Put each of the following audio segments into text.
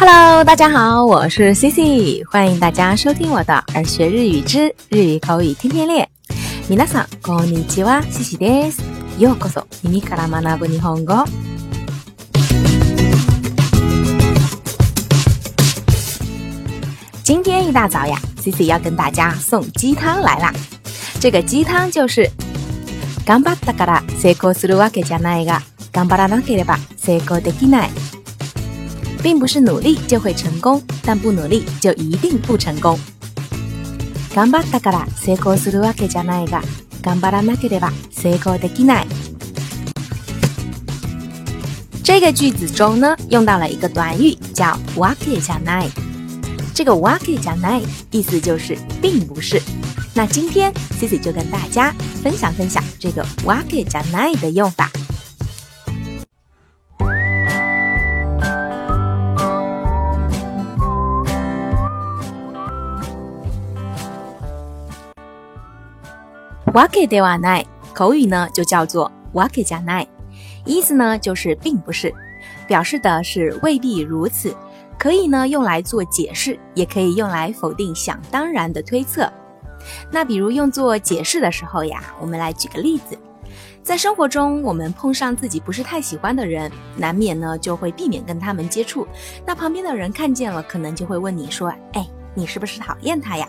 Hello，大家好，我是 C C，欢迎大家收听我的《耳学日语之日语口语天天练》。皆さんこんにちは、C C です。ようこそ耳から学ぶ日本語。今天一大早呀，C C 要跟大家送鸡汤来啦。这个鸡汤就是“がんったから成功するわけじゃないが、がんらなければ成功できない”。并不是努力就会成功，但不努力就一定不成功。这个句子中呢，用到了一个短语叫 “waketa 这个 “waketa 意思就是并不是。那今天 Cici 就跟大家分享分享这个 “waketa 的用法。“wakete wa n a t 口语呢就叫做 “waketa n a t 意思呢就是并不是，表示的是未必如此，可以呢用来做解释，也可以用来否定想当然的推测。那比如用作解释的时候呀，我们来举个例子，在生活中我们碰上自己不是太喜欢的人，难免呢就会避免跟他们接触。那旁边的人看见了，可能就会问你说：“哎，你是不是讨厌他呀？”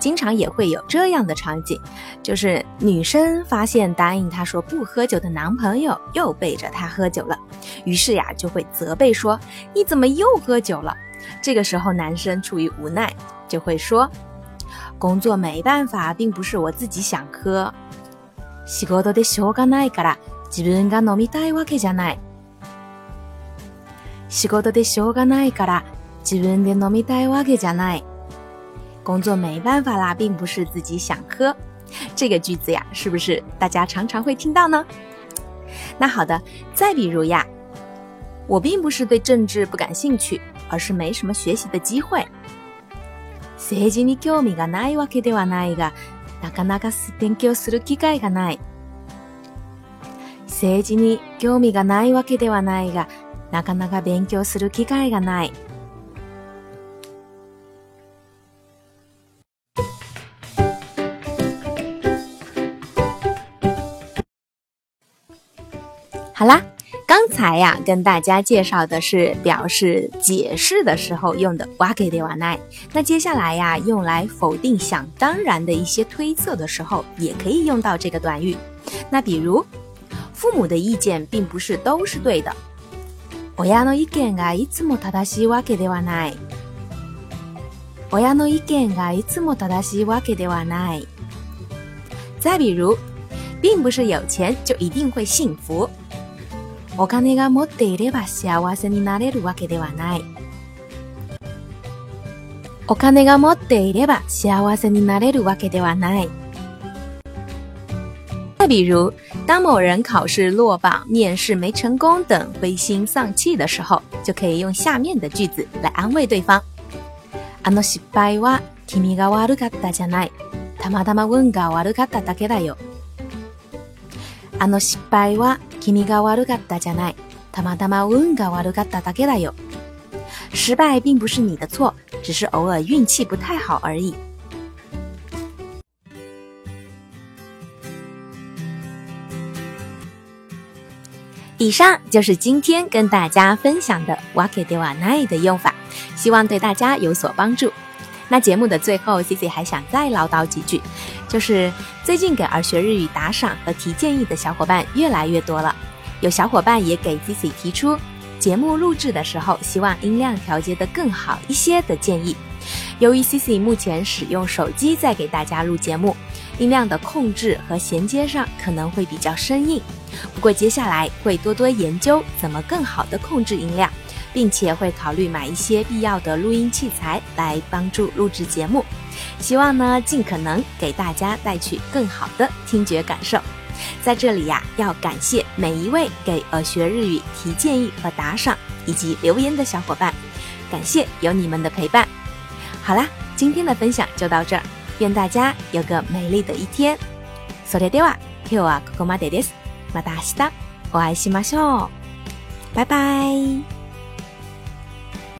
经常也会有这样的场景，就是女生发现答应她说不喝酒的男朋友又背着她喝酒了，于是呀就会责备说：“你怎么又喝酒了？”这个时候男生出于无奈，就会说：“工作没办法，并不是我自己想喝。”工作没办法啦，并不是自己想喝。这个句子呀，是不是大家常常会听到呢？那好的，再比如呀，我并不是对政治不感兴趣，而是没什么学习的机会。政治に興味がないわけではないが、なかなか勉強する機会がない。好啦，刚才呀跟大家介绍的是表示解释的时候用的“わけではない”。那接下来呀，用来否定想当然的一些推测的时候，也可以用到这个短语。那比如，父母的意见并不是都是对的，“親の意見がいつも正しいわけではない”。親の意見がいつも正しいわけではない。再比如，并不是有钱就一定会幸福。お金が持っていれば幸せになれるわけではない。お金が持っていれば幸せになれるわけではない。再比如，当某人考试落榜、面试没成功等灰心丧气的时候，就可以用下面的句子来安慰对方：あの失敗は君が悪かったじゃない。たまたま運が悪かっただけだよ。あの失敗は失败并不是你的错，只是偶尔运气不太好而已。以上就是今天跟大家分享的 w a k i t e wa nae” 的用法，希望对大家有所帮助。那节目的最后，Cici 还想再唠叨几句，就是最近给儿学日语打赏和提建议的小伙伴越来越多了，有小伙伴也给 Cici 提出节目录制的时候希望音量调节的更好一些的建议。由于 Cici 目前使用手机在给大家录节目，音量的控制和衔接上可能会比较生硬，不过接下来会多多研究怎么更好的控制音量。并且会考虑买一些必要的录音器材来帮助录制节目，希望呢尽可能给大家带去更好的听觉感受。在这里呀，要感谢每一位给耳学日语提建议和打赏以及留言的小伙伴，感谢有你们的陪伴。好啦，今天的分享就到这儿，愿大家有个美丽的一天。それでは今日はここまでです。また明日お会いしましょう。拜拜。